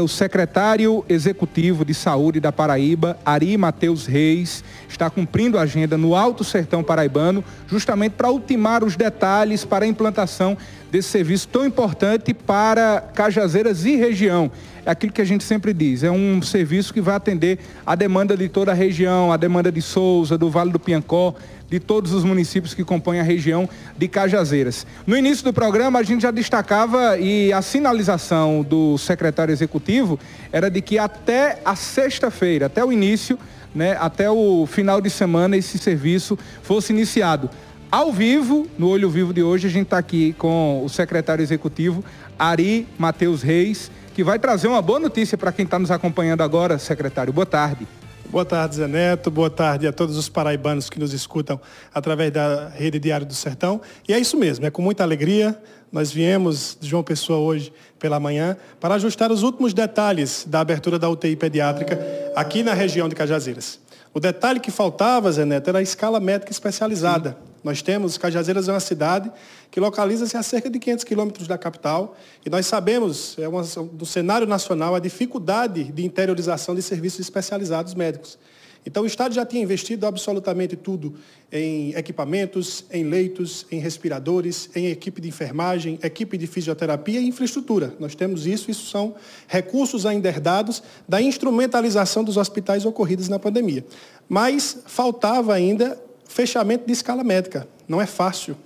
O secretário executivo de saúde da Paraíba, Ari Mateus Reis, está cumprindo a agenda no Alto Sertão Paraibano, justamente para ultimar os detalhes para a implantação desse serviço tão importante para Cajazeiras e região. É aquilo que a gente sempre diz, é um serviço que vai atender a demanda de toda a região, a demanda de Souza, do Vale do Piancó, de todos os municípios que compõem a região de Cajazeiras. No início do programa, a gente já destacava e a sinalização do secretário executivo era de que até a sexta-feira, até o início, né, até o final de semana, esse serviço fosse iniciado. Ao vivo, no Olho Vivo de hoje, a gente está aqui com o secretário executivo, Ari Matheus Reis, que vai trazer uma boa notícia para quem está nos acompanhando agora, secretário. Boa tarde. Boa tarde, Zé Neto. Boa tarde a todos os paraibanos que nos escutam através da Rede Diário do Sertão. E é isso mesmo, é com muita alegria. Nós viemos de João Pessoa hoje pela manhã para ajustar os últimos detalhes da abertura da UTI pediátrica aqui na região de Cajazeiras. O detalhe que faltava, Zé Neto, era a escala médica especializada. Sim. Nós temos, Cajazeiras é uma cidade que localiza-se a cerca de 500 quilômetros da capital e nós sabemos, é uma, do cenário nacional, a dificuldade de interiorização de serviços especializados médicos. Então, o Estado já tinha investido absolutamente tudo em equipamentos, em leitos, em respiradores, em equipe de enfermagem, equipe de fisioterapia e infraestrutura. Nós temos isso, isso são recursos ainda herdados da instrumentalização dos hospitais ocorridos na pandemia. Mas faltava ainda fechamento de escala médica. Não é fácil.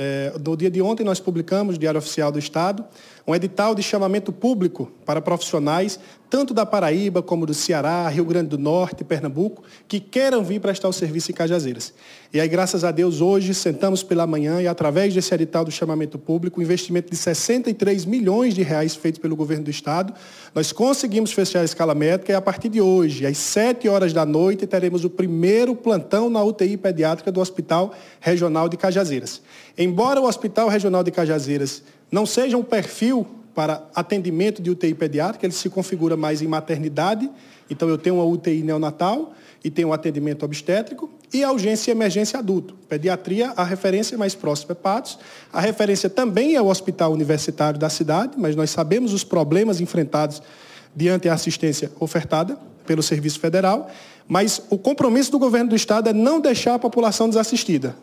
É, no dia de ontem, nós publicamos, Diário Oficial do Estado, um edital de chamamento público para profissionais, tanto da Paraíba como do Ceará, Rio Grande do Norte, Pernambuco, que queiram vir prestar o serviço em Cajazeiras. E aí, graças a Deus, hoje sentamos pela manhã e, através desse edital do chamamento público, um investimento de 63 milhões de reais feito pelo governo do Estado, nós conseguimos fechar a escala médica e, a partir de hoje, às 7 horas da noite, teremos o primeiro plantão na UTI pediátrica do Hospital Regional de Cajazeiras. Embora o Hospital Regional de Cajazeiras não seja um perfil para atendimento de UTI pediátrica, ele se configura mais em maternidade. Então, eu tenho uma UTI neonatal e tenho um atendimento obstétrico e a urgência e emergência adulto. Pediatria, a referência mais próxima é Patos. A referência também é o hospital universitário da cidade, mas nós sabemos os problemas enfrentados diante a assistência ofertada pelo Serviço Federal. Mas o compromisso do governo do Estado é não deixar a população desassistida.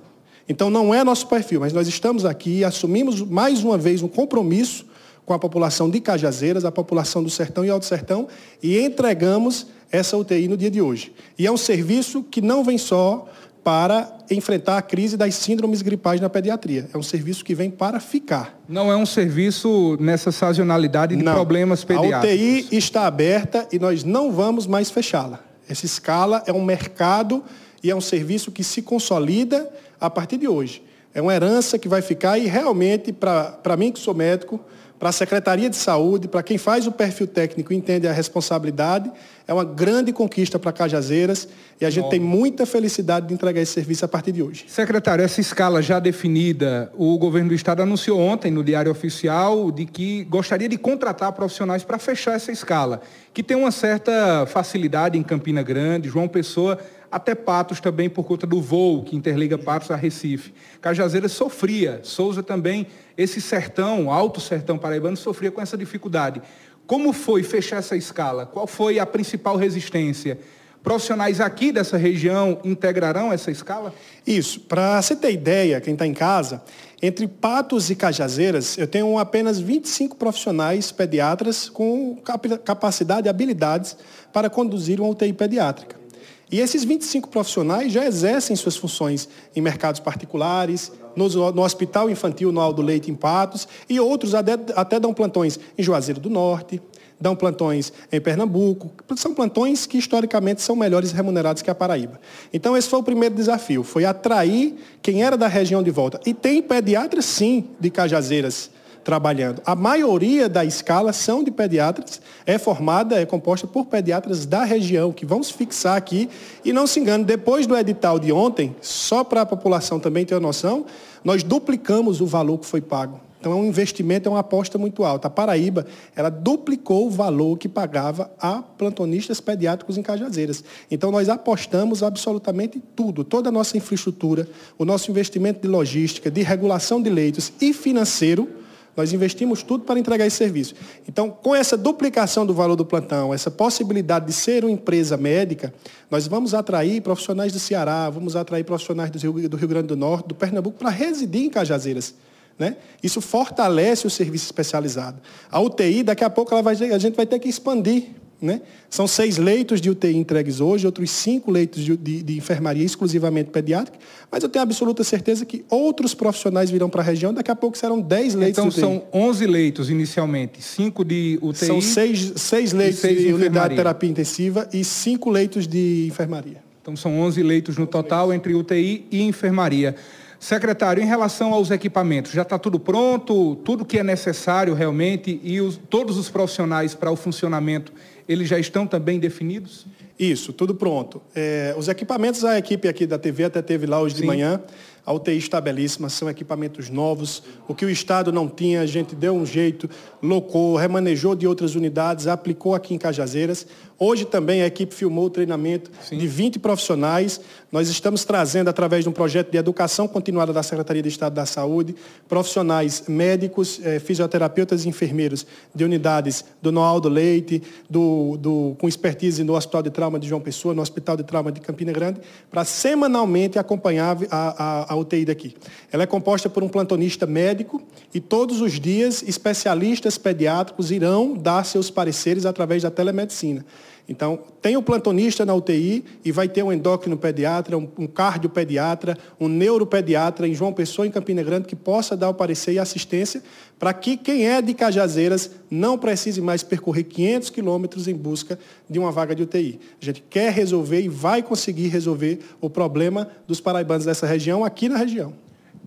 Então não é nosso perfil, mas nós estamos aqui e assumimos mais uma vez um compromisso com a população de Cajazeiras, a população do Sertão e Alto Sertão, e entregamos essa UTI no dia de hoje. E é um serviço que não vem só para enfrentar a crise das síndromes gripais na pediatria. É um serviço que vem para ficar. Não é um serviço nessa sazonalidade de não. problemas pediátricos. A UTI está aberta e nós não vamos mais fechá-la. Essa escala é um mercado e é um serviço que se consolida a partir de hoje. É uma herança que vai ficar e realmente, para mim que sou médico, para a Secretaria de Saúde, para quem faz o perfil técnico e entende a responsabilidade, é uma grande conquista para Cajazeiras e a gente Bom. tem muita felicidade de entregar esse serviço a partir de hoje. Secretário, essa escala já definida, o governo do estado anunciou ontem no Diário Oficial de que gostaria de contratar profissionais para fechar essa escala, que tem uma certa facilidade em Campina Grande, João Pessoa até Patos também por conta do voo que interliga Patos a Recife. Cajazeiras sofria, Souza também, esse sertão, alto sertão paraibano, sofria com essa dificuldade. Como foi fechar essa escala? Qual foi a principal resistência? Profissionais aqui dessa região integrarão essa escala? Isso. Para você ter ideia, quem está em casa, entre Patos e Cajazeiras, eu tenho apenas 25 profissionais pediatras com capacidade e habilidades para conduzir uma UTI pediátrica. E esses 25 profissionais já exercem suas funções em mercados particulares, no, no Hospital Infantil no Aldo Leite em Patos, e outros até, até dão plantões em Juazeiro do Norte, dão plantões em Pernambuco. São plantões que historicamente são melhores remunerados que a Paraíba. Então esse foi o primeiro desafio, foi atrair quem era da região de volta. E tem pediatras sim de Cajazeiras trabalhando. A maioria da escala são de pediatras, é formada, é composta por pediatras da região, que vamos fixar aqui. E não se engane, depois do edital de ontem, só para a população também ter noção, nós duplicamos o valor que foi pago. Então é um investimento, é uma aposta muito alta. A Paraíba, ela duplicou o valor que pagava a plantonistas pediátricos em Cajazeiras. Então nós apostamos absolutamente tudo, toda a nossa infraestrutura, o nosso investimento de logística, de regulação de leitos e financeiro, Nós investimos tudo para entregar esse serviço. Então, com essa duplicação do valor do plantão, essa possibilidade de ser uma empresa médica, nós vamos atrair profissionais do Ceará, vamos atrair profissionais do Rio, do Rio Grande do Norte, do Pernambuco, para residir em Cajazeiras. Né? Isso fortalece o serviço especializado. A UTI, daqui a pouco, vai, a gente vai ter que expandir né? São seis leitos de UTI entregues hoje, outros cinco leitos de, de, de, enfermaria exclusivamente pediátrica, mas eu tenho absoluta certeza que outros profissionais virão para a região, daqui a pouco serão dez leitos então, de UTI. Então são 11 leitos inicialmente, cinco de UTI? São seis, seis leitos seis de, de unidade de terapia intensiva e cinco leitos de enfermaria. Então são 11 leitos no total entre UTI e enfermaria. Secretário, em relação aos equipamentos, já está tudo pronto, tudo que é necessário realmente e os, todos os profissionais para o funcionamento eles já estão também definidos? Isso, tudo pronto. É, os equipamentos, a equipe aqui da TV até teve lá hoje Sim. de manhã. A UTI está belíssima, são equipamentos novos. O que o Estado não tinha, a gente deu um jeito, locou, remanejou de outras unidades, aplicou aqui em Cajazeiras. Hoje também a equipe filmou o treinamento Sim. de 20 profissionais. Nós estamos trazendo, através de um projeto de educação continuada da Secretaria de Estado da Saúde, profissionais médicos, eh, fisioterapeutas e enfermeiros de unidades do Noaldo Leite, do, do, com expertise no Hospital de Trauma de João Pessoa, no Hospital de Trauma de Campina Grande, para semanalmente acompanhar a, a, a UTI daqui. Ela é composta por um plantonista médico e todos os dias especialistas pediátricos irão dar seus pareceres através da telemedicina. Então, tem o plantonista na UTI e vai ter um endócrino pediatra, um, um cardiopediatra, um neuropediatra em João Pessoa, em Campina Grande, que possa dar o parecer e assistência para que quem é de Cajazeiras não precise mais percorrer 500 quilômetros em busca de uma vaga de UTI. A gente quer resolver e vai conseguir resolver o problema dos paraibanos dessa região aqui na região.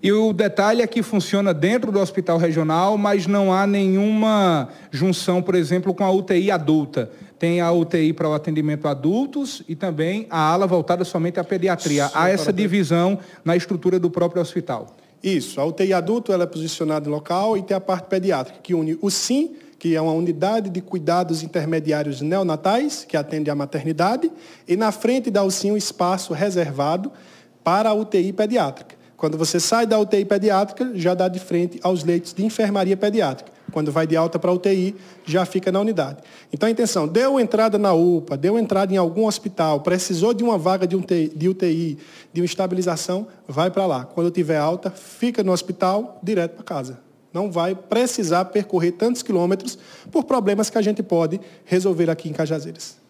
E o detalhe é que funciona dentro do hospital regional, mas não há nenhuma junção, por exemplo, com a UTI adulta. Tem a UTI para o atendimento a adultos e também a ala voltada somente à pediatria. Sim, há essa divisão na estrutura do próprio hospital. Isso. A UTI adulto ela é posicionada em local e tem a parte pediátrica, que une o SIM, que é uma unidade de cuidados intermediários neonatais, que atende à maternidade, e na frente da UCIM um espaço reservado para a UTI pediátrica. Quando você sai da UTI pediátrica, já dá de frente aos leitos de enfermaria pediátrica. Quando vai de alta para UTI, já fica na unidade. Então a intenção, deu entrada na UPA, deu entrada em algum hospital, precisou de uma vaga de UTI, de, UTI, de uma estabilização, vai para lá. Quando tiver alta, fica no hospital, direto para casa. Não vai precisar percorrer tantos quilômetros por problemas que a gente pode resolver aqui em Cajazeiras.